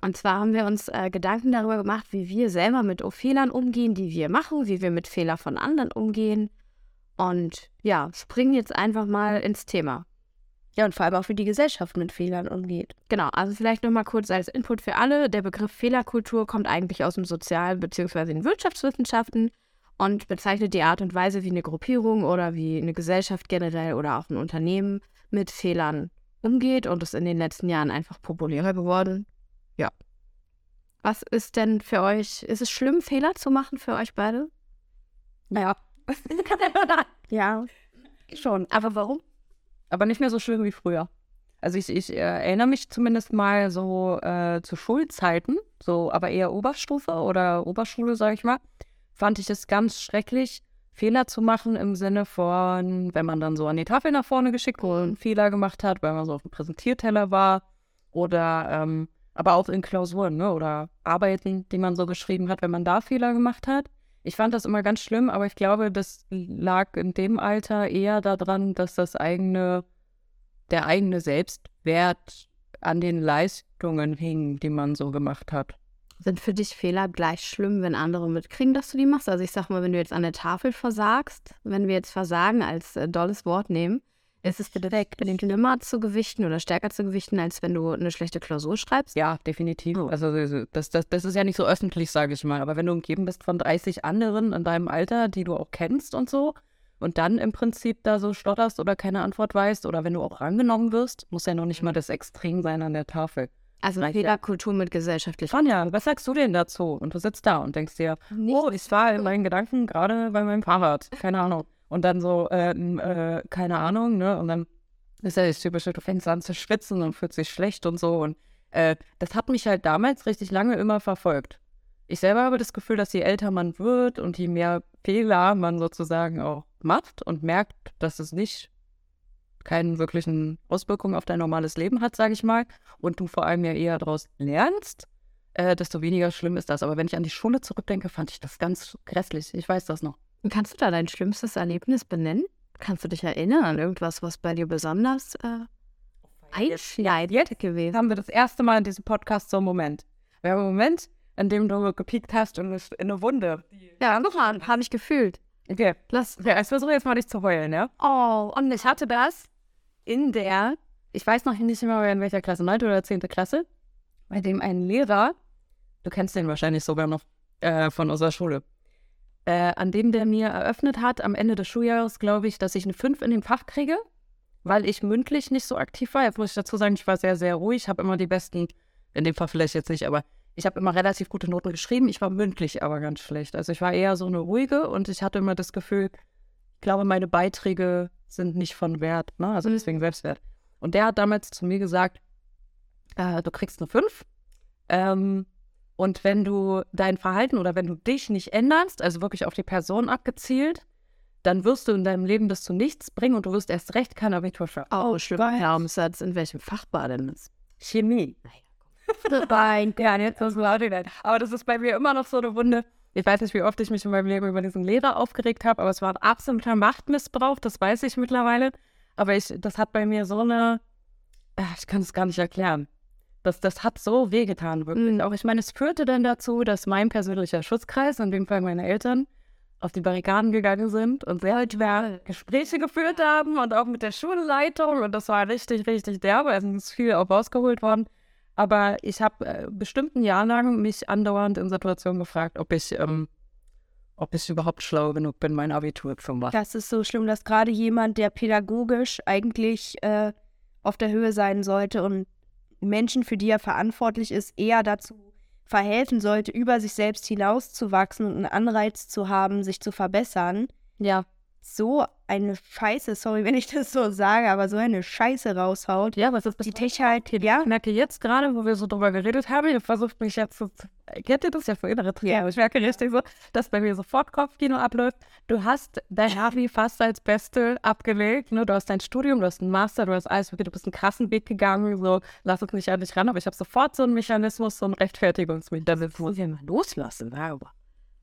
Und zwar haben wir uns äh, Gedanken darüber gemacht, wie wir selber mit Fehlern umgehen, die wir machen, wie wir mit Fehlern von anderen umgehen. Und ja, springen jetzt einfach mal ins Thema. Ja, und vor allem auch, wie die Gesellschaft mit Fehlern umgeht. Genau, also vielleicht nochmal kurz als Input für alle. Der Begriff Fehlerkultur kommt eigentlich aus dem Sozial- bzw. den Wirtschaftswissenschaften und bezeichnet die Art und Weise, wie eine Gruppierung oder wie eine Gesellschaft generell oder auch ein Unternehmen mit Fehlern umgeht und ist in den letzten Jahren einfach populärer geworden. Ja. Was ist denn für euch, ist es schlimm, Fehler zu machen für euch beide? Naja. ja, schon. Aber warum? Aber nicht mehr so schlimm wie früher. Also ich, ich äh, erinnere mich zumindest mal so äh, zu Schulzeiten, so aber eher Oberstufe oder Oberschule, sage ich mal, fand ich es ganz schrecklich, Fehler zu machen im Sinne von, wenn man dann so an die Tafel nach vorne geschickt wurde und einen Fehler gemacht hat, weil man so auf dem Präsentierteller war oder ähm, aber auch in Klausuren ne, oder Arbeiten, die man so geschrieben hat, wenn man da Fehler gemacht hat. Ich fand das immer ganz schlimm, aber ich glaube, das lag in dem Alter eher daran, dass das eigene, der eigene Selbstwert an den Leistungen hing, die man so gemacht hat. Sind für dich Fehler gleich schlimm, wenn andere mitkriegen, dass du die machst? Also ich sag mal, wenn du jetzt an der Tafel versagst, wenn wir jetzt Versagen als äh, dolles Wort nehmen, ist es direkt schlimmer zu gewichten oder stärker zu gewichten, als wenn du eine schlechte Klausur schreibst? Ja, definitiv. Oh. Also das, das, das ist ja nicht so öffentlich, sage ich mal. Aber wenn du umgeben bist von 30 anderen in deinem Alter, die du auch kennst und so, und dann im Prinzip da so stotterst oder keine Antwort weißt, oder wenn du auch rangenommen wirst, muss ja noch nicht mal das Extrem sein an der Tafel. Also Fehlerkultur mit gesellschaftlich. Sonja, was sagst du denn dazu? Und du sitzt da und denkst dir, oh, ich war in meinen Gedanken gerade bei meinem Fahrrad. Keine Ahnung. Und dann so, äh, äh, keine Ahnung, ne? Und dann ist ja das typische, du fängst an zu schwitzen und fühlt sich schlecht und so. Und äh, das hat mich halt damals richtig lange immer verfolgt. Ich selber habe das Gefühl, dass je älter man wird und je mehr Fehler man sozusagen auch macht und merkt, dass es nicht keine wirklichen Auswirkungen auf dein normales Leben hat, sage ich mal, und du vor allem ja eher daraus lernst, äh, desto weniger schlimm ist das. Aber wenn ich an die Schule zurückdenke, fand ich das ganz grässlich. Ich weiß das noch. Kannst du da dein schlimmstes Erlebnis benennen? Kannst du dich erinnern an irgendwas, was bei dir besonders äh, einschneidend gewesen Haben wir das erste Mal in diesem Podcast so einen Moment. Wir haben einen Moment, in dem du gepiekt hast und in eine Wunde. Ja, guck mal, habe ich gefühlt. Okay, lass. Okay, ich versuche jetzt mal nicht zu heulen, ja? Oh, und ich hatte das in der, ich weiß noch nicht mehr in welcher Klasse, 9. oder 10. Klasse, bei dem ein Lehrer, du kennst den wahrscheinlich sogar noch äh, von unserer Schule, äh, an dem der mir eröffnet hat, am Ende des Schuljahres, glaube ich, dass ich eine 5 in dem Fach kriege, weil ich mündlich nicht so aktiv war. Jetzt muss ich dazu sagen, ich war sehr, sehr ruhig, habe immer die besten, in dem Fall vielleicht jetzt nicht, aber ich habe immer relativ gute Noten geschrieben. Ich war mündlich aber ganz schlecht. Also ich war eher so eine ruhige und ich hatte immer das Gefühl, ich glaube, meine Beiträge sind nicht von Wert, ne? also mhm. deswegen Selbstwert. Und der hat damals zu mir gesagt, äh, du kriegst eine 5. Ähm, und wenn du dein Verhalten oder wenn du dich nicht änderst, also wirklich auf die Person abgezielt, dann wirst du in deinem Leben das zu nichts bringen und du wirst erst recht kein Abitur schaffen. Oh, Hermsatz. In welchem Fach war denn das? Chemie. Nein. ja, jetzt das laut Aber das ist bei mir immer noch so eine Wunde. Ich weiß nicht, wie oft ich mich in meinem Leben über diesen Lehrer aufgeregt habe, aber es war ein absoluter Machtmissbrauch, das weiß ich mittlerweile. Aber ich, das hat bei mir so eine, ich kann es gar nicht erklären. Das, das hat so wehgetan, wirklich. Mhm. Auch ich meine, es führte dann dazu, dass mein persönlicher Schutzkreis, in dem Fall meine Eltern, auf die Barrikaden gegangen sind und sehr schwer Gespräche geführt haben und auch mit der Schulleitung. Und das war richtig, richtig derbe. Also es ist viel auch rausgeholt worden. Aber ich habe äh, bestimmt ein Jahr lang mich andauernd in Situationen gefragt, ob ich, ähm, ob ich überhaupt schlau genug bin, mein Abitur zu machen. Das ist so schlimm, dass gerade jemand, der pädagogisch eigentlich äh, auf der Höhe sein sollte und Menschen, für die er verantwortlich ist, eher dazu verhelfen sollte, über sich selbst hinauszuwachsen und einen Anreiz zu haben, sich zu verbessern. Ja. So eine Scheiße, sorry, wenn ich das so sage, aber so eine Scheiße raushaut. Ja, was ist Die Tech halt, ja, Ich merke jetzt gerade, wo wir so drüber geredet haben, ihr versucht mich jetzt zu. Kennt ihr das ja für innere Trainer? Ich merke richtig so, dass bei mir sofort Kopfkino abläuft. Du hast dein Abi fast als Beste abgelegt. Ne? Du hast dein Studium, du hast einen Master, du hast alles, du bist einen krassen Weg gegangen. So, lass uns nicht an dich ran. Aber ich habe sofort so einen Mechanismus, so einen Rechtfertigungsmechanismus. muss ich mal loslassen, aber.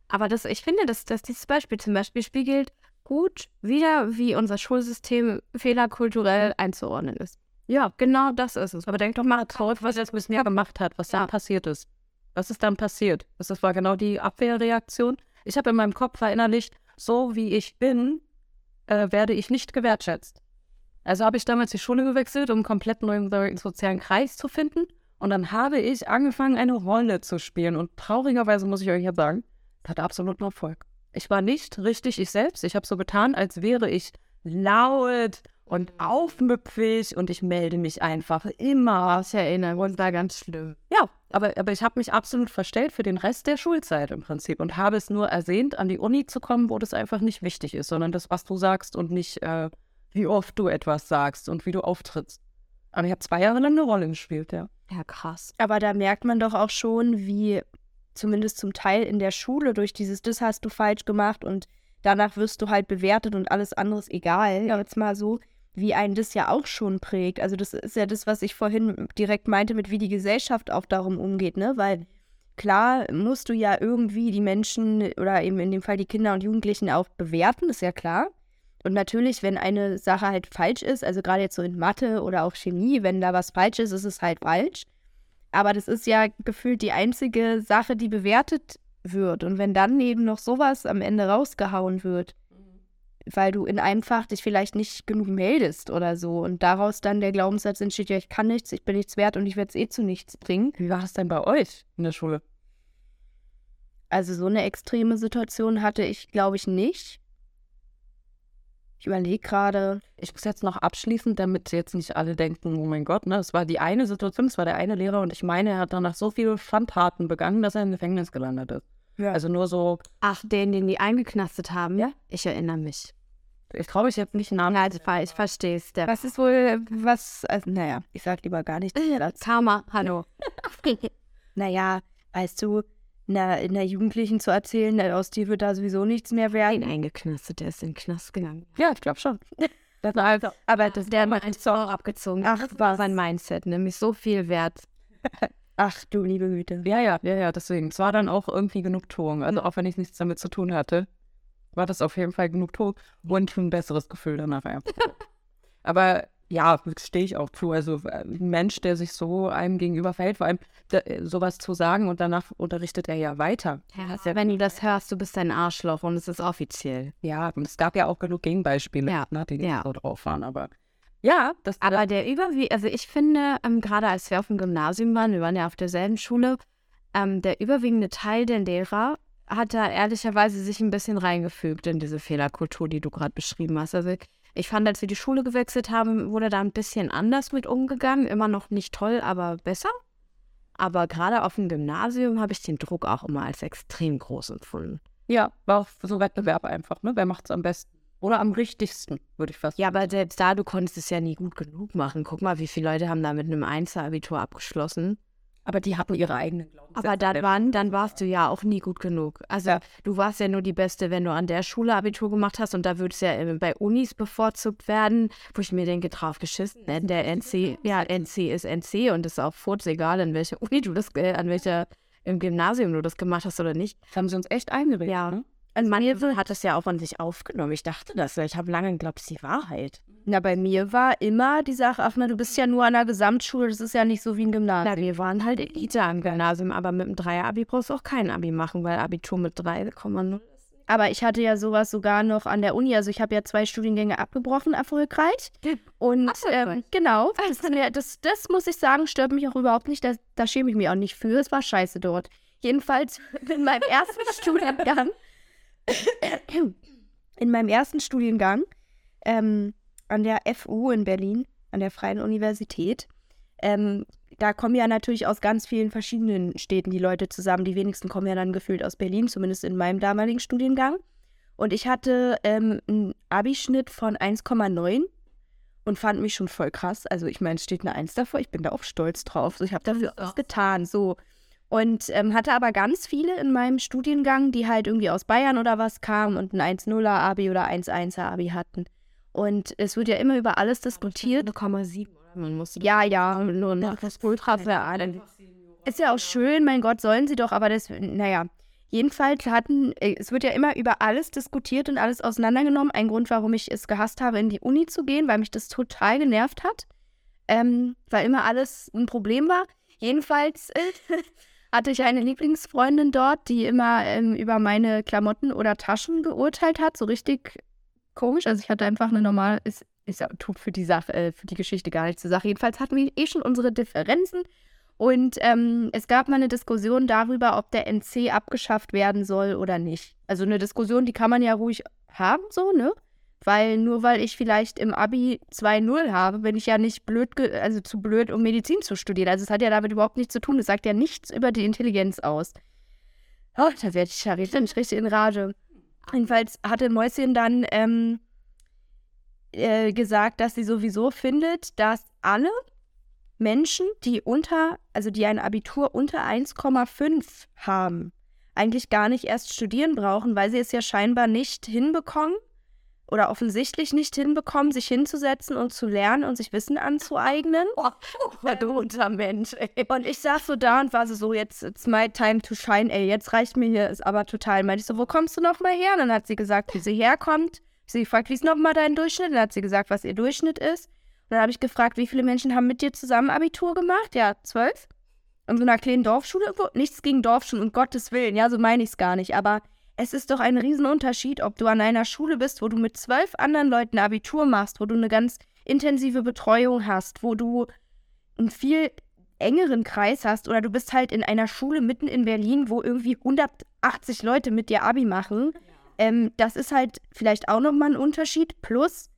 Aber das, ich finde, dass, dass dieses Beispiel zum Beispiel spiegelt gut wieder, wie unser Schulsystem fehlerkulturell einzuordnen ist. Ja, genau das ist es. Aber denk doch mal zurück, was das bisher gemacht hat, was Ja. dann passiert ist. Was ist dann passiert? Das war genau die Abwehrreaktion. Ich habe in meinem Kopf verinnerlicht, so wie ich bin, äh, werde ich nicht gewertschätzt. Also habe ich damals die Schule gewechselt, um einen komplett neuen so- sozialen Kreis zu finden. Und dann habe ich angefangen, eine Rolle zu spielen. Und traurigerweise muss ich euch jetzt sagen, das hatte absoluten Erfolg. Ich war nicht richtig ich selbst. Ich habe so getan, als wäre ich laut und aufmüpfig und ich melde mich einfach immer. Ich erinnere uns da ganz schlimm. Ja, aber, aber ich habe mich absolut verstellt für den Rest der Schulzeit im Prinzip und habe es nur ersehnt, an die Uni zu kommen, wo das einfach nicht wichtig ist, sondern das, was du sagst und nicht, äh, wie oft du etwas sagst und wie du auftrittst. Aber ich habe zwei Jahre lang eine Rolle gespielt, ja. Ja, krass. aber da merkt man doch auch schon, wie zumindest zum Teil in der Schule durch dieses, das hast du falsch gemacht und danach wirst du halt bewertet und alles andere ist egal, jetzt mal so, wie einen das ja auch schon prägt. Also das ist ja das, was ich vorhin direkt meinte, mit wie die Gesellschaft auch darum umgeht, ne? Weil klar musst du ja irgendwie die Menschen oder eben in dem Fall die Kinder und Jugendlichen auch bewerten, ist ja klar. Und natürlich, wenn eine Sache halt falsch ist, also gerade jetzt so in Mathe oder auch Chemie, wenn da was falsch ist, ist es halt falsch. Aber das ist ja gefühlt die einzige Sache, die bewertet wird. Und wenn dann eben noch sowas am Ende rausgehauen wird, weil du in einem Fach dich vielleicht nicht genug meldest oder so und daraus dann der Glaubenssatz entsteht, ja, ich kann nichts, ich bin nichts wert und ich werde es eh zu nichts bringen. Wie war das denn bei euch in der Schule? Also so eine extreme Situation hatte ich, glaube ich, nicht. Ich überlege gerade. Ich muss jetzt noch abschließen, damit jetzt nicht alle denken, oh mein Gott, ne, es war die eine Situation, es war der eine Lehrer und ich meine, er hat danach so viele Schandtaten begangen, dass er im Gefängnis gelandet ist. Ja. Also nur so, Ach, den, den die eingeknastet haben? Ja. Ich erinnere mich. ich traue mich jetzt nicht Namen. Ja, ich, ver- ich verstehe es. Was ist wohl, was, also, naja, ich sag lieber gar nichts dazu. Karma, hallo. Naja, weißt du, einer, einer Jugendlichen zu erzählen, aus dir wird da sowieso nichts mehr werden. eingeknastet, der ist in den Knast gegangen. Ja, ich glaube schon. Das war also, Aber das, Der hat mein Zorn abgezogen. Ach, das war sein Mindset, nämlich so viel wert. ach du liebe Güte. ja, ja, ja, ja, deswegen. Es war dann auch irgendwie Genugtuung. Also auch wenn ich nichts damit zu tun hatte, war das auf jeden Fall Genugtuung und ein besseres Gefühl danach. Aber ja, stehe ich auch zu. Also äh, ein Mensch, der sich so einem gegenüber verhält, vor allem da, äh, sowas zu sagen und danach unterrichtet er ja weiter. Ja, wenn du das hörst, du bist ein Arschloch und es ist offiziell. Ja, und es gab ja auch genug Gegenbeispiele, Ja, ne, die ja. so drauf waren. Aber ja, das Aber der Überwie, also ich finde, ähm, gerade als wir auf dem Gymnasium waren, wir waren ja auf derselben Schule, ähm, der überwiegende Teil der Lehrer hat da ehrlicherweise sich ein bisschen reingefügt in diese Fehlerkultur, die du gerade beschrieben hast. Also ich fand, als wir die Schule gewechselt haben, wurde da ein bisschen anders mit umgegangen. Immer noch nicht toll, aber besser. Aber gerade auf dem Gymnasium habe ich den Druck auch immer als extrem groß empfunden. ja, war auch so Wettbewerb einfach. Ne? Wer macht es am besten? Oder am richtigsten, würde ich fast Ja, aber selbst da, du konntest es ja nie gut genug machen. Guck mal, wie viele Leute haben da mit einem Einser-Abitur abgeschlossen. Aber die hatten ihre eigenen Glaubenssätze. Aber dann, waren, dann warst du ja auch nie gut genug. Also Ja. du warst ja nur die Beste, wenn du an der Schule Abitur gemacht hast und da würde es ja äh, bei Unis bevorzugt werden, wo ich mir denke, drauf geschissen. Der NC, ja, NC ist NC und es ist auch furz egal, in welcher Uni du das, äh, an welcher im Gymnasium du das gemacht hast oder nicht. Das haben sie uns echt eingeredet. Ja. Ne? Und manche hat das ja auch an sich aufgenommen. Ich dachte das, weil ich habe lange geglaubt, es ist die Wahrheit. Na, bei mir war immer die Sache, ach na, du bist ja nur an der Gesamtschule, das ist ja nicht so wie ein Gymnasium. Na, wir waren halt Elite am Gymnasium, aber mit dem Dreier-Abi brauchst du auch kein Abi machen, weil Abitur mit 3,0 Aber ich hatte ja sowas sogar noch an der Uni. Also ich habe ja zwei Studiengänge abgebrochen, erfolgreich. Und ähm, genau, das, das, das muss ich sagen, stört mich auch überhaupt nicht. Das, da schäme ich mich auch nicht für. Es war scheiße dort. Jedenfalls in meinem ersten Studiengang, in meinem ersten Studiengang ähm, an der FU in Berlin, an der Freien Universität, ähm, da kommen ja natürlich aus ganz vielen verschiedenen Städten die Leute zusammen. Die wenigsten kommen ja dann gefühlt aus Berlin, zumindest in meinem damaligen Studiengang. Und ich hatte ähm, einen Abischnitt von 1,9 und fand mich schon voll krass. Also ich meine, es steht eine Eins davor, ich bin da auch stolz drauf. So, ich habe dafür was getan. So. Und ähm, hatte aber ganz viele in meinem Studiengang, die halt irgendwie aus Bayern oder was kamen und ein 1,0er Abi oder 1,1er Abi hatten. Und es wird ja immer über alles diskutiert. 0,7 oder man muss Ja, ja, nur noch das ultra vereinen. Ist ja auch schön, mein Gott, sollen sie doch, aber das, naja. Jedenfalls hatten, äh, es wird ja immer über alles diskutiert und alles auseinandergenommen. Ein Grund, warum ich es gehasst habe, in die Uni zu gehen, weil mich das total genervt hat. Ähm, weil immer alles ein Problem war. Jedenfalls hatte ich eine Lieblingsfreundin dort, die immer ähm, über meine Klamotten oder Taschen geurteilt hat. So richtig komisch. Also ich hatte einfach eine normale, ist, ist ja, tut für die Sache, äh, für die Geschichte gar nichts zur Sache. Jedenfalls hatten wir eh schon unsere Differenzen. Und ähm, es gab mal eine Diskussion darüber, ob der NC abgeschafft werden soll oder nicht. Also eine Diskussion, die kann man ja ruhig haben, so, ne? Weil nur weil ich vielleicht im Abi 2-0 habe, bin ich ja nicht blöd, also zu blöd, um Medizin zu studieren. Also es hat ja damit überhaupt nichts zu tun. Es sagt ja nichts über die Intelligenz aus. Oh, da werde ich ja richtig, richtig in Rage. Jedenfalls hatte Mäuschen dann ähm, äh, gesagt, dass sie sowieso findet, dass alle Menschen, die unter, also die ein Abitur unter 1,5 haben, eigentlich gar nicht erst studieren brauchen, weil sie es ja scheinbar nicht hinbekommen oder offensichtlich nicht hinbekommen, sich hinzusetzen und zu lernen und sich Wissen anzueignen. Verdummter Mensch, ey. Und ich saß so da und war so, so jetzt, it's my time to shine, ey, jetzt reicht mir hier, ist aber total. Meinte ich so, wo kommst du noch mal her? Und dann hat sie gesagt, wie sie herkommt. Sie gefragt, wie ist noch mal dein Durchschnitt? Dann hat sie gesagt, was ihr Durchschnitt ist. Und dann habe ich gefragt, wie viele Menschen haben mit dir zusammen Abitur gemacht? Ja, zwölf. In so einer kleinen Dorfschule irgendwo. Nichts gegen Dorfschulen, um Gottes Willen, ja, so meine ich es gar nicht. Aber es ist doch ein Riesenunterschied, ob du an einer Schule bist, wo du mit zwölf anderen Leuten Abitur machst, wo du eine ganz intensive Betreuung hast, wo du einen viel engeren Kreis hast oder du bist halt in einer Schule mitten in Berlin, wo irgendwie 180 Leute mit dir Abi machen. Ähm, das ist halt vielleicht auch nochmal ein Unterschied. Plus,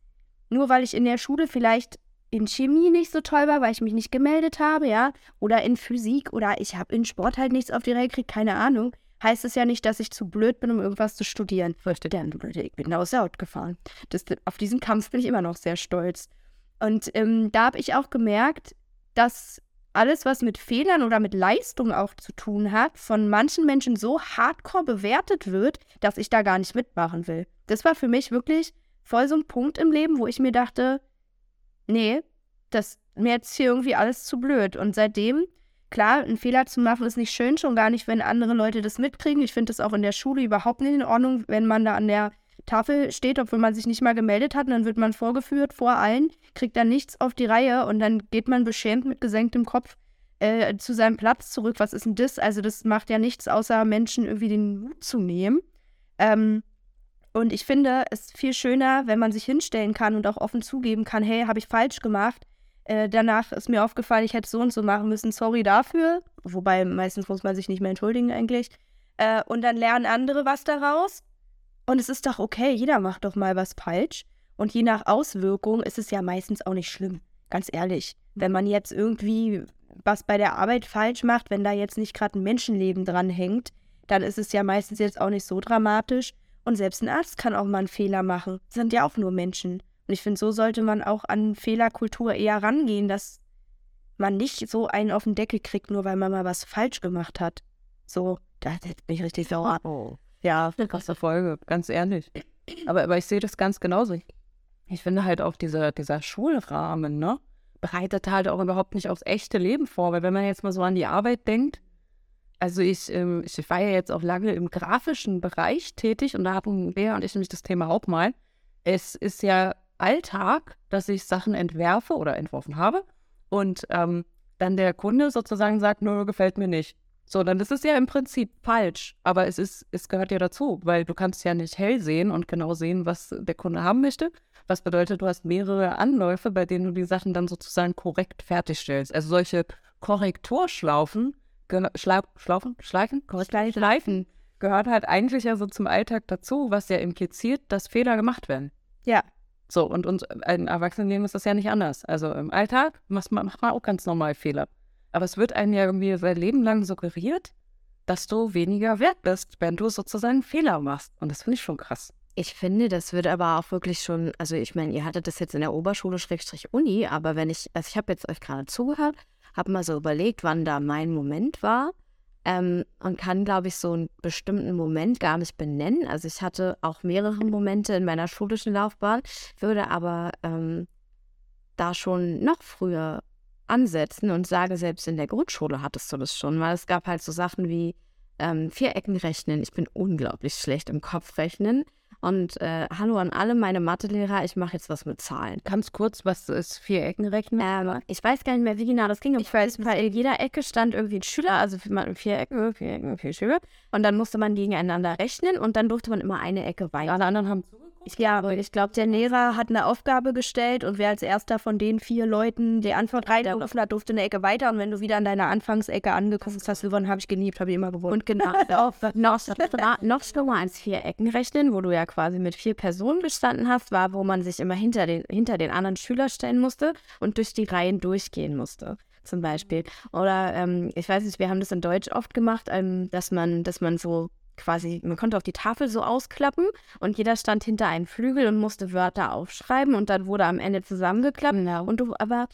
nur weil ich in der Schule vielleicht in Chemie nicht so toll war, weil ich mich nicht gemeldet habe, ja, oder in Physik oder ich habe in Sport halt nichts auf die Reihe gekriegt, keine Ahnung, heißt es ja nicht, dass ich zu blöd bin, um irgendwas zu studieren. Richtig. Denn ich bin aus der Haut gefahren. Das, auf diesen Kampf bin ich immer noch sehr stolz. Und ähm, da habe ich auch gemerkt, dass alles, was mit Fehlern oder mit Leistung auch zu tun hat, von manchen Menschen so hardcore bewertet wird, dass ich da gar nicht mitmachen will. Das war für mich wirklich voll so ein Punkt im Leben, wo ich mir dachte, nee, das mir jetzt hier irgendwie alles zu blöd. Und seitdem, klar, einen Fehler zu machen ist nicht schön, schon gar nicht, wenn andere Leute das mitkriegen. Ich finde das auch in der Schule überhaupt nicht in Ordnung, wenn man da an der Tafel steht, obwohl man sich nicht mal gemeldet hat, dann wird man vorgeführt vor allen, kriegt dann nichts auf die Reihe und dann geht man beschämt mit gesenktem Kopf äh, zu seinem Platz zurück. Was ist denn das? Also das macht ja nichts, außer Menschen irgendwie den Mut zu nehmen. Ähm, und ich finde es viel schöner, wenn man sich hinstellen kann und auch offen zugeben kann, hey, habe ich falsch gemacht. Äh, danach ist mir aufgefallen, ich hätte so und so machen müssen, sorry dafür. Wobei meistens muss man sich nicht mehr entschuldigen eigentlich. Äh, und dann lernen andere was daraus. Und es ist doch okay, jeder macht doch mal was falsch. Und je nach Auswirkung ist es ja meistens auch nicht schlimm. Ganz ehrlich. Wenn man jetzt irgendwie was bei der Arbeit falsch macht, wenn da jetzt nicht gerade ein Menschenleben dran hängt, dann ist es ja meistens jetzt auch nicht so dramatisch. Und selbst ein Arzt kann auch mal einen Fehler machen. Sind ja auch nur Menschen. Und ich finde, so sollte man auch an Fehlerkultur eher rangehen, dass man nicht so einen auf den Deckel kriegt, nur weil man mal was falsch gemacht hat. So, da bin ich richtig sauer. Oh. Ja, Krasse Folge, ganz ehrlich. Aber, aber ich sehe das ganz genauso. Ich finde halt auch dieser, dieser Schulrahmen, ne, bereitet halt auch überhaupt nicht aufs echte Leben vor. Weil wenn man jetzt mal so an die Arbeit denkt, also ich, ähm, ich war ja jetzt auch lange im grafischen Bereich tätig und da hatten Bea und ich nämlich das Thema auch mal. Es ist ja Alltag, dass ich Sachen entwerfe oder entworfen habe und ähm, dann der Kunde sozusagen sagt, nö, gefällt mir nicht. So, dann ist es ja im Prinzip falsch, aber es ist, es gehört ja dazu, weil du kannst ja nicht hell sehen und genau sehen, was der Kunde haben möchte. Was bedeutet, du hast mehrere Anläufe, bei denen du die Sachen dann sozusagen korrekt fertigstellst. Also solche Korrekturschlaufen, Schla Schlaufen, Schleifen, Korrektur- Schleifen gehört halt eigentlich ja so zum Alltag dazu, was ja impliziert, dass Fehler gemacht werden. Ja. So, und, und im Erwachsenenleben ist das ja nicht anders. Also im Alltag macht man, macht man auch ganz normal Fehler. Aber es wird einem ja irgendwie sein Leben lang suggeriert, dass du weniger wert bist, wenn du sozusagen Fehler machst. Und das finde ich schon krass. Ich finde, das wird aber auch wirklich schon, also ich meine, ihr hattet das jetzt in der Oberschule Schrägstrich Uni, aber wenn ich, also ich habe jetzt euch gerade zugehört, habe mal so überlegt, wann da mein Moment war ähm, und kann, glaube ich, so einen bestimmten Moment gar nicht benennen. Also ich hatte auch mehrere Momente in meiner schulischen Laufbahn, würde aber ähm, da schon noch früher ansetzen und sage, selbst in der Grundschule hattest du das schon, weil es gab halt so Sachen wie ähm, Vierecken rechnen. Ich bin unglaublich schlecht im Kopf rechnen. Und äh, hallo an alle meine Mathelehrer, ich mache jetzt was mit Zahlen. Ganz kurz, was ist Viereckenrechnen? Ähm, ich weiß gar nicht mehr, wie genau das ging. Ich weiß, weil in jeder Ecke stand irgendwie ein Schüler, also vier Ecken, vier Ecken, vier Schüler. Und dann musste man gegeneinander rechnen und dann durfte man immer eine Ecke weiter. Alle anderen haben ich, ja, ich glaube, der Lehrer hat eine Aufgabe gestellt und wer als erster von den vier Leuten die Antwort reingerufen hat, durfte eine Ecke weiter. Und wenn du wieder an deiner Anfangsecke angekommen hast, gewonnen, habe ich geniebt, habe ich immer gewonnen. Und genau, noch, noch schlimmer als vier Ecken rechnen, wo du ja quasi mit vier Personen gestanden hast, war, wo man sich immer hinter den, hinter den anderen Schüler stellen musste und durch die Reihen durchgehen musste zum Beispiel. Oder ähm, ich weiß nicht, wir haben das in Deutsch oft gemacht, ähm, dass man, dass man so quasi, man konnte auf die Tafel so ausklappen und jeder stand hinter einem Flügel und musste Wörter aufschreiben und dann wurde am Ende zusammengeklappt. Genau. Und du, aber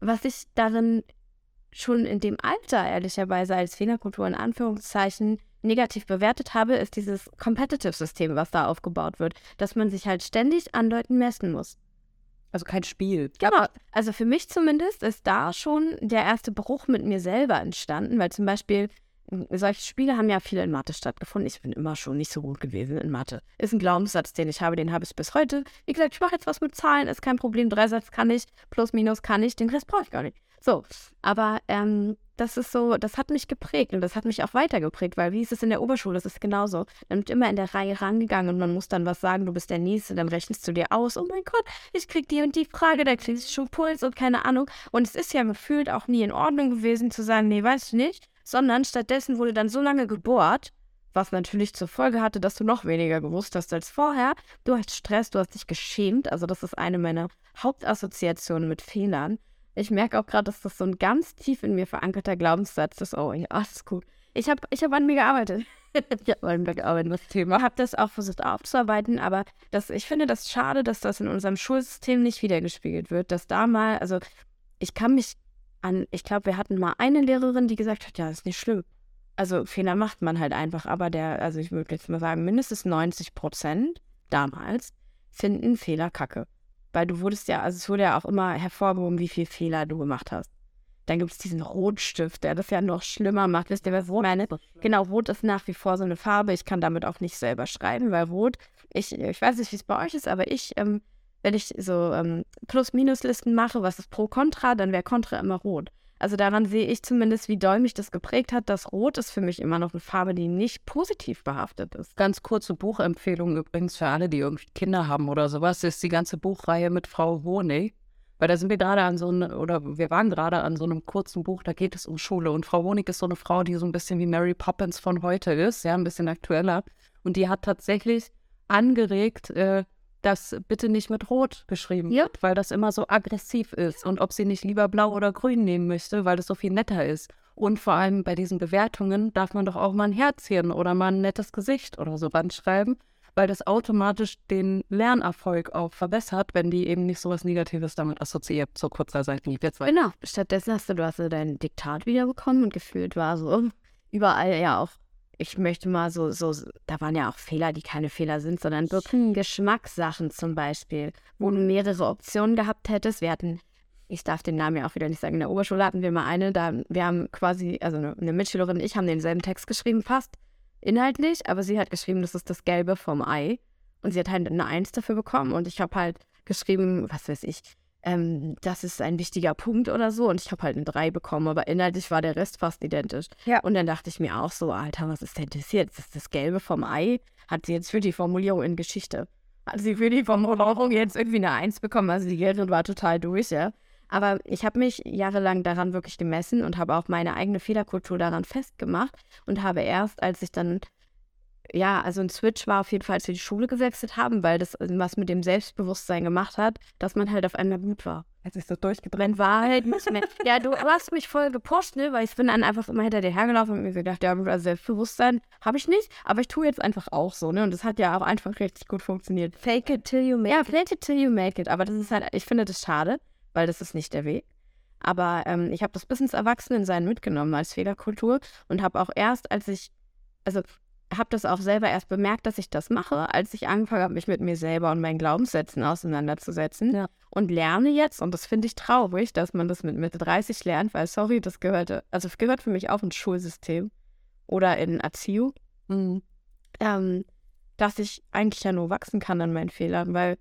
was ich darin schon in dem Alter ehrlicherweise als Fehlerkultur in Anführungszeichen negativ bewertet habe, ist dieses Competitive-System, was da aufgebaut wird, dass man sich halt ständig an Leuten messen muss. Also kein Spiel. Genau. Also für mich zumindest ist da schon der erste Bruch mit mir selber entstanden, weil zum Beispiel solche Spiele haben ja viele in Mathe stattgefunden. Ich bin immer schon nicht so gut gewesen in Mathe. Ist ein Glaubenssatz, den ich habe, den habe ich bis heute. Wie gesagt, ich mache jetzt was mit Zahlen, ist kein Problem. Dreisatz kann ich, plus, minus kann ich, den Rest brauche ich gar nicht. So, aber ähm, das ist so, das hat mich geprägt und das hat mich auch weiter geprägt, weil wie ist es in der Oberschule? Das ist genauso. Dann wird immer in der Reihe rangegangen und man muss dann was sagen, du bist der Nächste, dann rechnest du dir aus, oh mein Gott, ich krieg die und die Frage, da kriegst du schon Puls und keine Ahnung. Und es ist ja gefühlt auch nie in Ordnung gewesen zu sagen, nee, weiß ich nicht sondern stattdessen wurde dann so lange gebohrt, was natürlich zur Folge hatte, dass du noch weniger gewusst hast als vorher. Du hast Stress, du hast dich geschämt. Also das ist eine meiner Hauptassoziationen mit Fehlern. Ich merke auch gerade, dass das so ein ganz tief in mir verankerter Glaubenssatz ist. Oh, ja, alles gut. Ich habe ich hab an mir gearbeitet. ich habe an mir gearbeitet, das Thema. habe das auch versucht aufzuarbeiten, aber das, ich finde das schade, dass das in unserem Schulsystem nicht wiedergespiegelt wird. Dass da mal, also ich kann mich an, ich glaube, wir hatten mal eine Lehrerin, die gesagt hat, ja, ist nicht schlimm. Also Fehler macht man halt einfach, aber der, also ich würde jetzt mal sagen, mindestens 90 Prozent damals finden Fehler kacke. Weil du wurdest ja, also es wurde ja auch immer hervorgehoben, wie viele Fehler du gemacht hast. Dann gibt es diesen Rotstift, der das ja noch schlimmer macht. Wisst ihr, was rot meine? Genau, rot ist nach wie vor so eine Farbe. Ich kann damit auch nicht selber schreiben, weil rot, ich, ich weiß nicht, wie es bei euch ist, aber ich ähm, wenn ich so ähm, Plus-Minus-Listen mache, was ist pro Contra, dann wäre Contra immer rot. Also daran sehe ich zumindest, wie doll mich das geprägt hat, dass Rot ist für mich immer noch eine Farbe, die nicht positiv behaftet ist. Ganz kurze Buchempfehlung übrigens für alle, die irgendwie Kinder haben oder sowas, ist die ganze Buchreihe mit Frau Honig. Weil da sind wir gerade an so einem, oder wir waren gerade an so einem kurzen Buch, da geht es um Schule. Und Frau Honig ist so eine Frau, die so ein bisschen wie Mary Poppins von heute ist, ja, ein bisschen aktueller. Und die hat tatsächlich angeregt, äh, dass bitte nicht mit Rot geschrieben ja. wird, weil das immer so aggressiv ist und ob sie nicht lieber Blau oder Grün nehmen möchte, weil das so viel netter ist. Und vor allem bei diesen Bewertungen darf man doch auch mal ein Herzchen oder mal ein nettes Gesicht oder so ranschreiben, weil das automatisch den Lernerfolg auch verbessert, wenn die eben nicht so was Negatives damit assoziiert, so kurzer Zeit wie jetzt. Genau. Stattdessen hast du, du hast dein Diktat wiederbekommen und gefühlt war so überall ja auch ich möchte mal so, so, da waren ja auch Fehler, die keine Fehler sind, sondern wirklich Geschmackssachen zum Beispiel, wo du mehrere Optionen gehabt hättest. Wir hatten, ich darf den Namen ja auch wieder nicht sagen, in der Oberschule hatten wir mal eine, da wir haben quasi, also eine Mitschülerin und ich haben denselben Text geschrieben, fast inhaltlich, aber sie hat geschrieben, das ist das Gelbe vom Ei. Und sie hat halt eine Eins dafür bekommen und ich habe halt geschrieben, was weiß ich, ähm, das ist ein wichtiger Punkt oder so. Und ich habe halt eine 3 bekommen, aber inhaltlich war der Rest fast identisch. Ja. Und dann dachte ich mir auch so, Alter, was ist denn das jetzt? Das ist das Gelbe vom Ei. Hat sie jetzt für die Formulierung in Geschichte. Hat sie für die Formulierung jetzt irgendwie eine 1 bekommen? Also die Lehrerin war total durch, ja. Aber ich habe mich jahrelang daran wirklich gemessen und habe auch meine eigene Fehlerkultur daran festgemacht und habe erst, als ich dann ja, also ein Switch war auf jeden Fall, als wir die Schule gewechselt haben, weil das was mit dem Selbstbewusstsein gemacht hat, dass man halt auf einmal gut war. Als ich so durchgedreht Mein Wahrheit nicht mehr. Ja, du hast mich voll gepusht, ne? Weil ich bin dann einfach immer hinter dir hergelaufen und mir gedacht, ja, also Selbstbewusstsein habe ich nicht, aber ich tue jetzt einfach auch so, ne? Und das hat ja auch einfach richtig gut funktioniert. Fake it till you make Ja, it. fake it till you make it. Aber das ist halt, ich finde das schade, weil das ist nicht der Weg. Aber ähm, ich habe das bis ins Erwachsenensein mitgenommen als Fehlerkultur und habe auch erst, als ich, also habe das auch selber erst bemerkt, dass ich das mache, als ich angefangen habe, mich mit mir selber und meinen Glaubenssätzen auseinanderzusetzen. Ja. Und lerne jetzt, und das finde ich traurig, dass man das mit Mitte 30 lernt, weil, sorry, das gehörte, also gehört für mich auch ins Schulsystem oder in Erziehung, Mhm. ähm, dass ich eigentlich ja nur wachsen kann an meinen Fehlern, weil,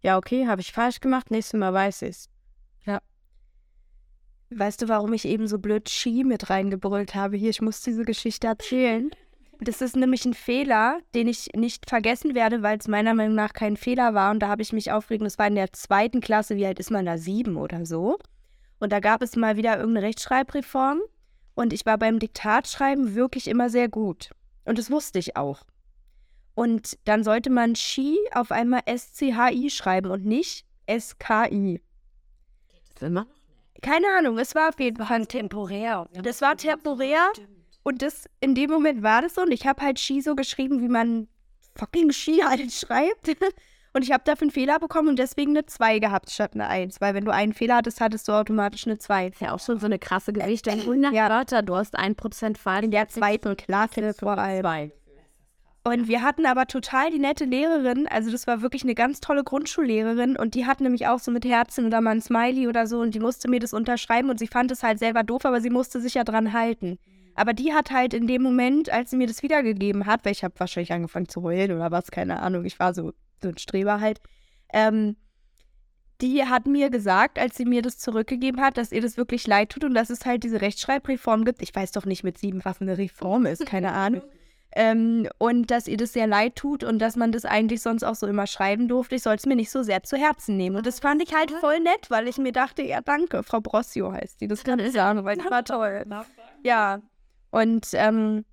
ja, okay, habe ich falsch gemacht, nächstes Mal weiß ich es. Weißt du, warum ich eben so blöd Ski mit reingebrüllt habe? Hier, ich muss diese Geschichte erzählen. Das ist nämlich ein Fehler, den ich nicht vergessen werde, weil es meiner Meinung nach kein Fehler war. Und da habe ich mich aufgeregt. Das war in der zweiten Klasse. Wie alt ist man da? Sieben oder so. Und da gab es mal wieder irgendeine Rechtschreibreform. Und ich war beim Diktatschreiben wirklich immer sehr gut. Und das wusste ich auch. Und dann sollte man Ski auf einmal S-C-H-I schreiben und nicht S-K-I. Das immer Keine Ahnung, es war auf jeden Fall temporär. Das war temporär und das in dem Moment war das so und ich habe halt Ski so geschrieben, wie man fucking Ski halt schreibt. Und ich habe dafür einen Fehler bekommen und deswegen eine 2 gehabt statt eine 1. Weil wenn du einen Fehler hattest, hattest du automatisch eine 2. Ist ja auch schon so eine krasse Gewichtung. 100 Ja. Wörter, du hast 1% falsch. In der zweiten Klasse vor allem. Zwei. Und wir hatten aber total die nette Lehrerin, also das war wirklich eine ganz tolle Grundschullehrerin und die hat nämlich auch so mit Herzen oder mal ein Smiley oder so und die musste mir das unterschreiben und sie fand es halt selber doof, aber sie musste sich ja dran halten. Aber die hat halt in dem Moment, als sie mir das wiedergegeben hat, weil ich habe wahrscheinlich angefangen zu heulen oder was, keine Ahnung, ich war so, so ein Streber halt, ähm, die hat mir gesagt, als sie mir das zurückgegeben hat, dass ihr das wirklich leid tut und dass es halt diese Rechtschreibreform gibt. Ich weiß doch nicht mit sieben, was eine Reform ist, keine Ahnung. Ähm, und dass ihr das sehr leid tut und dass man das eigentlich sonst auch so immer schreiben durfte. Ich soll es mir nicht so sehr zu Herzen nehmen. Und das fand ich halt voll nett, weil ich mir dachte, ja, danke, Frau Brossio heißt die. Das kann ich sagen, weil das war toll. Ja. Und ähm,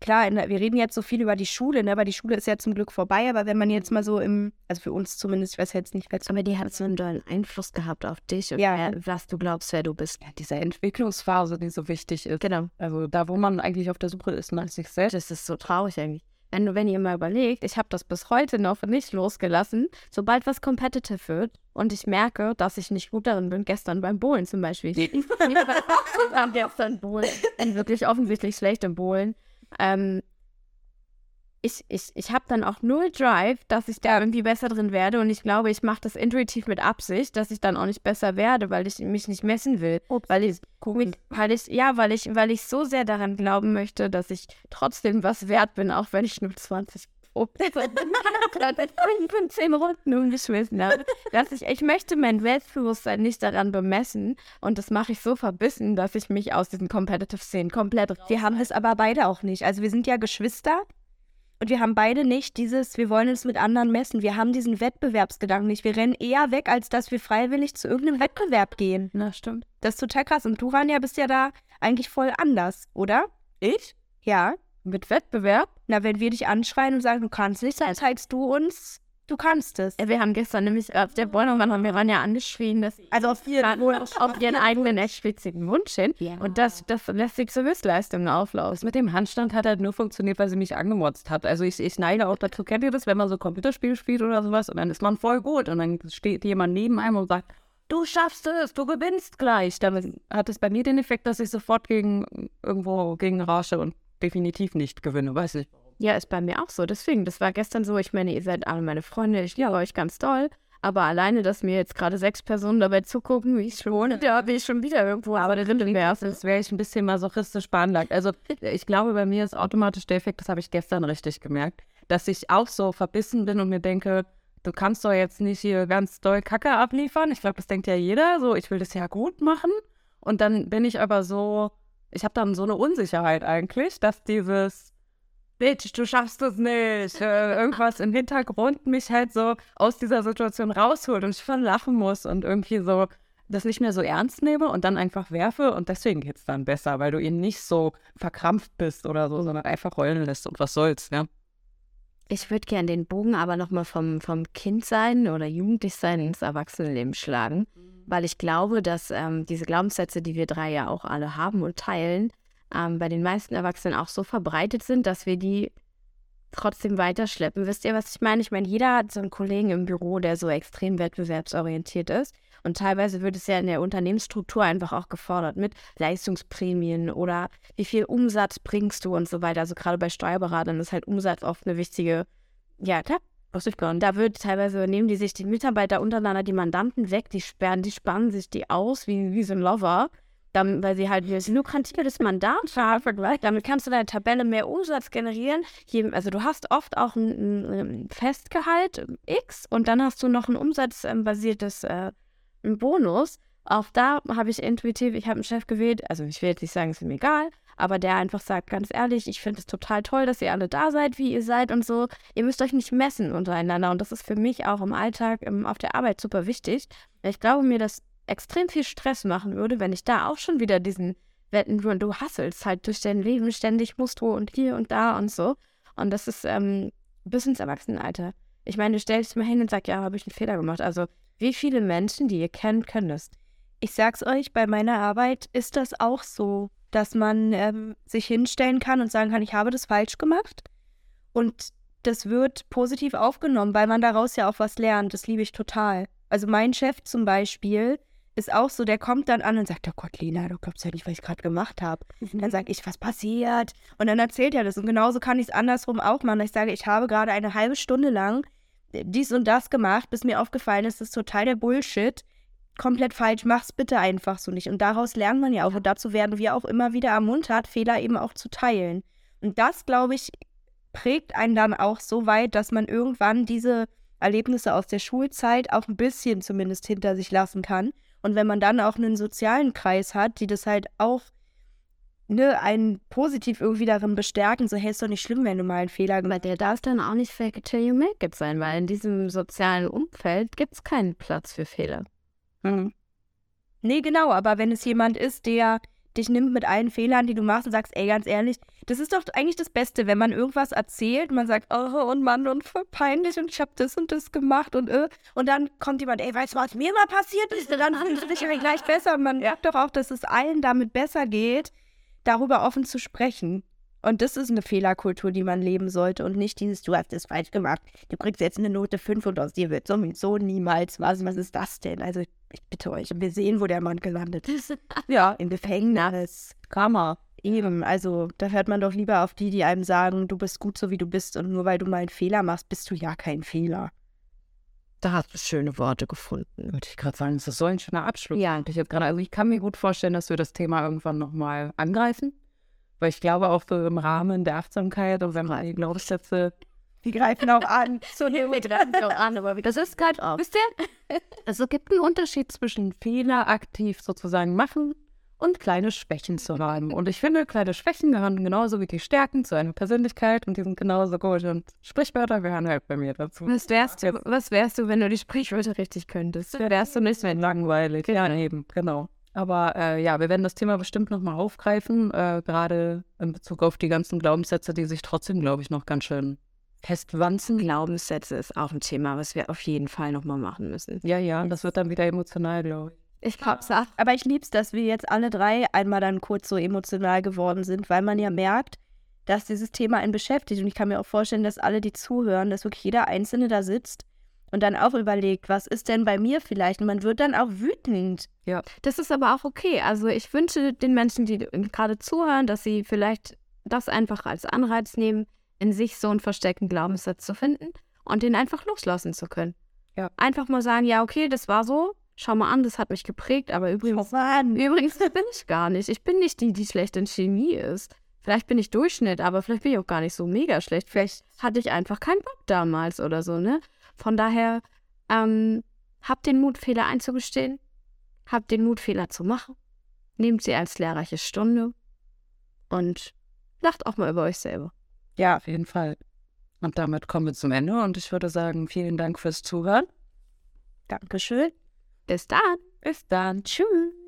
klar, in der, wir reden jetzt so viel über die Schule, ne? aber die Schule ist ja zum Glück vorbei. Aber wenn man jetzt mal so im, also für uns zumindest, ich weiß jetzt nicht, wer Aber die hat so einen dollen Einfluss gehabt auf dich und Ja. wer, was du glaubst, wer du bist. Diese Entwicklungsphase, die so wichtig ist. Genau. Also da, wo man eigentlich auf der Suche ist nach sich selbst. Das ist so traurig eigentlich. Wenn, du- wenn ihr mal überlegt, ich habe das bis heute noch nicht losgelassen, sobald was competitive wird und ich merke, dass ich nicht gut darin bin, gestern beim Bowlen zum Beispiel. Ich war gestern Bowlen. Bin wirklich offensichtlich schlecht im Bowlen. Ähm, ich ich, ich habe dann auch null Drive, dass ich da irgendwie besser drin werde und ich glaube, ich mache das intuitiv mit Absicht, dass ich dann auch nicht besser werde, weil ich mich nicht messen will. Weil ich, weil ich, ja, weil ich, weil ich so sehr daran glauben möchte, dass ich trotzdem was wert bin, auch wenn ich nur 20 von 10 Runden umgeschmissen habe. Dass ich, ich möchte mein Selbstbewusstsein nicht daran bemessen und das mache ich so verbissen, dass ich mich aus diesen Competitive-Szenen komplett Wir haben es aber beide auch nicht. Also wir sind ja Geschwister und wir haben beide nicht dieses, wir wollen es mit anderen messen. Wir haben diesen Wettbewerbsgedanken nicht. Wir rennen eher weg, als dass wir freiwillig zu irgendeinem Wettbewerb gehen. Na, stimmt. Das ist total krass. Und du, Ranja, bist ja da eigentlich voll anders, oder? Ich? Ja. Mit Wettbewerb? Na, wenn wir dich anschreien und sagen, du kannst nicht, dann zeigst du uns, du kannst es. Ja, wir haben gestern nämlich auf der Bäuerung, haben wir waren ja angeschrien, dass Also auf jeden auf ihren eigenen expliziten Wunsch hin. Und das, das lässt sich zur Höchstleistung auflaufen. Das mit dem Handstand hat halt nur funktioniert, weil sie mich angemotzt hat. Also ich, ich neige auch dazu, kennt ihr das, wenn man so Computerspiele spielt oder sowas und dann ist man voll gut und dann steht jemand neben einem und sagt, du schaffst es, du gewinnst gleich. Damit hat es bei mir den Effekt, dass ich sofort gegen irgendwo gegen rausche und definitiv nicht gewinne, weiß ich. Ja, ist bei mir auch so. Deswegen, das war gestern so. Ich meine, ihr seid alle meine Freunde. Ich liebe euch ganz doll. Aber alleine, dass mir jetzt gerade sechs Personen dabei zugucken, wie ich schon, da bin ich schon wieder irgendwo aber drin wäre. Das wäre ich ein bisschen masochistisch veranlagt. Also ich glaube, bei mir ist automatisch der Effekt, das habe ich gestern richtig gemerkt, dass ich auch so verbissen bin und mir denke, du kannst doch jetzt nicht hier ganz doll Kacke abliefern. Ich glaube, das denkt ja jeder. So, ich will das ja gut machen. Und dann bin ich aber so, ich habe dann so eine Unsicherheit eigentlich, dass dieses Bitch, du schaffst es nicht. Äh, irgendwas im Hintergrund mich halt so aus dieser Situation rausholt und ich voll lachen muss und irgendwie so das nicht mehr so ernst nehme und dann einfach werfe und deswegen geht's dann besser, weil du eben nicht so verkrampft bist oder so, sondern einfach heulen lässt und was soll's, ja. Ich würde gerne den Bogen aber nochmal vom, vom Kindsein oder Jugendlichsein ins Erwachsenenleben schlagen, weil ich glaube, dass ähm, diese Glaubenssätze, die wir drei ja auch alle haben und teilen, ähm, bei den meisten Erwachsenen auch so verbreitet sind, dass wir die trotzdem weiterschleppen. Wisst ihr, was ich meine? Ich meine, jeder hat so einen Kollegen im Büro, der so extrem wettbewerbsorientiert ist. Und teilweise wird es ja in der Unternehmensstruktur einfach auch gefordert mit Leistungsprämien oder wie viel Umsatz bringst du und so weiter. Also gerade bei Steuerberatern ist halt Umsatz oft eine wichtige, ja, klar, was ich gar Da wird teilweise nehmen die sich die Mitarbeiter untereinander die Mandanten weg, die sperren, die spannen sich die aus wie, wie so ein Lover dann, weil sie halt das lukratives Mandat haben. Damit kannst du deine Tabelle mehr Umsatz generieren. also du hast oft auch ein, ein Festgehalt X und dann hast du noch ein umsatzbasiertes äh, Bonus. Auch da habe ich intuitiv, ich habe einen Chef gewählt, also ich will jetzt nicht sagen, es ist mir egal, aber der einfach sagt, ganz ehrlich, ich finde es total toll, dass ihr alle da seid, wie ihr seid und so. Ihr müsst euch nicht messen untereinander und das ist für mich auch im Alltag, im, auf der Arbeit super wichtig. Ich glaube mir, dass extrem viel Stress machen würde, wenn ich da auch schon wieder diesen Wetten, du, du hasselst halt durch dein Leben ständig, musst du und hier und da und so. Und das ist ähm, bis ins Erwachsenenalter. Ich meine, du stellst mal hin und sagst, ja, habe ich einen Fehler gemacht. Also, wie viele Menschen, die ihr kennt, können das? Ich sag's euch, bei meiner Arbeit ist das auch so, dass man ähm, sich hinstellen kann und sagen kann, ich habe das falsch gemacht. Und das wird positiv aufgenommen, weil man daraus ja auch was lernt. Das liebe ich total. Also mein Chef zum Beispiel, ist auch so, der kommt dann an und sagt, oh Gott, Lena, du glaubst ja nicht, was ich gerade gemacht habe. Und dann sage ich, was passiert? Und dann erzählt er das. Und genauso kann ich es andersrum auch machen. Ich sage, ich habe gerade eine halbe Stunde lang dies und das gemacht, bis mir aufgefallen ist, das ist total der Bullshit. Komplett falsch, mach's bitte einfach so nicht. Und daraus lernt man ja auch. Und dazu werden wir auch immer wieder ermuntert, Fehler eben auch zu teilen. Und das, glaube ich, prägt einen dann auch so weit, dass man irgendwann diese Erlebnisse aus der Schulzeit auch ein bisschen zumindest hinter sich lassen kann und wenn man dann auch einen sozialen Kreis hat, die das halt auch ne, einen positiv irgendwie darin bestärken, so hey, ist doch nicht schlimm, wenn du mal einen Fehler gemacht hast. Der darf dann auch nicht fake it till you make it sein, weil in diesem sozialen Umfeld gibt es keinen Platz für Fehler. Mhm. Nee, genau, aber wenn es jemand ist, der dich nimmt mit allen Fehlern, die du machst und sagst, ey, ganz ehrlich, das ist doch eigentlich das Beste, wenn man irgendwas erzählt, man sagt, oh, und Mann, und voll peinlich und ich habe das und das gemacht und äh, und dann kommt jemand, ey, weißt du, was mir mal passiert ist? Dann du dich ja gleich besser. Man ja. doch auch, dass es allen damit besser geht, darüber offen zu sprechen. Und das ist eine Fehlerkultur, die man leben sollte und nicht dieses, du hast das falsch gemacht, du kriegst jetzt eine Note 5 und aus dir wird sowieso niemals was. Was ist das denn? Also ich bitte euch, wir sehen, wo der Mann gelandet ist. ja, im Gefängnis. Karma. Eben, also da hört man doch lieber auf die, die einem sagen, du bist gut so wie du bist und nur weil du mal einen Fehler machst, bist du ja kein Fehler. Da hast du schöne Worte gefunden. Würde ich gerade sagen, das ist so ein schöner Abschluss. Ja. Ich, grad, also ich kann mir gut vorstellen, dass wir das Thema irgendwann nochmal angreifen. Weil ich glaube, auch so im Rahmen der Achtsamkeit und wenn man die Glaubenssätze die greifen auch an. So, die greifen auch an, aber das ist gerade auch. Wisst ihr? Also, es gibt einen Unterschied zwischen Fehler aktiv sozusagen machen und kleine Schwächen zu haben. Und ich finde, kleine Schwächen gehören genauso wie die Stärken zu einer Persönlichkeit und die sind genauso gut. Und Sprichwörter gehören halt bei mir dazu. Was wärst du, was wärst du wenn du die Sprichwörter richtig könntest? Wärst du nicht mehr langweilig. Ja, eben, genau. Aber äh, ja, wir werden das Thema bestimmt nochmal aufgreifen, äh, gerade in Bezug auf die ganzen Glaubenssätze, die sich trotzdem, glaube ich, noch ganz schön festwanzen. Glaubenssätze ist auch ein Thema, was wir auf jeden Fall nochmal machen müssen. Ja, ja, das wird dann wieder emotional, glaube ich. Ich glaube es auch. Aber ich liebe es, dass wir jetzt alle drei einmal dann kurz so emotional geworden sind, weil man ja merkt, dass dieses Thema einen beschäftigt. Und ich kann mir auch vorstellen, dass alle, die zuhören, dass wirklich jeder Einzelne da sitzt und dann auch überlegt, was ist denn bei mir vielleicht? Und man wird dann auch wütend. Ja. Das ist aber auch okay. Also ich wünsche den Menschen, die gerade zuhören, dass sie vielleicht das einfach als Anreiz nehmen, in sich so einen versteckten Glaubenssatz zu finden und den einfach loslassen zu können. Ja. Einfach mal sagen, ja, okay, das war so. Schau mal an, das hat mich geprägt, aber übrigens, übrigens bin ich gar nicht. Ich bin nicht die, die schlecht in Chemie ist. Vielleicht bin ich Durchschnitt, aber vielleicht bin ich auch gar nicht so mega schlecht. Vielleicht hatte ich einfach keinen Bock damals oder so, ne? Von daher, ähm, habt den Mut, Fehler einzugestehen. Habt den Mut, Fehler zu machen. Nehmt sie als lehrreiche Stunde. Und lacht auch mal über euch selber. Ja, auf jeden Fall. Und damit kommen wir zum Ende. Und ich würde sagen, vielen Dank fürs Zuhören. Dankeschön. Bis dann. Bis dann. Tschüss.